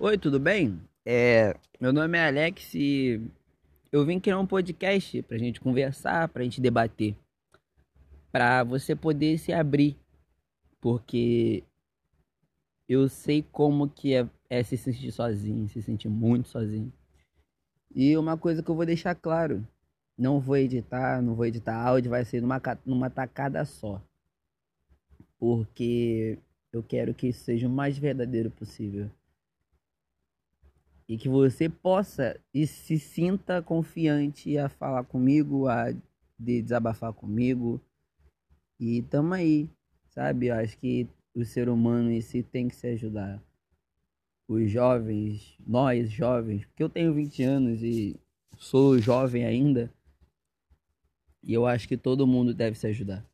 Oi, tudo bem? É, meu nome é Alex e eu vim criar um podcast pra gente conversar, pra gente debater, pra você poder se abrir, porque eu sei como que é, é se sentir sozinho, se sentir muito sozinho. E uma coisa que eu vou deixar claro, não vou editar, não vou editar áudio, vai ser numa, numa tacada só. Porque eu quero que isso seja o mais verdadeiro possível. E que você possa e se sinta confiante a falar comigo, a de desabafar comigo. E tamo aí, sabe? Eu acho que o ser humano em si tem que se ajudar. Os jovens, nós jovens, porque eu tenho 20 anos e sou jovem ainda. E eu acho que todo mundo deve se ajudar.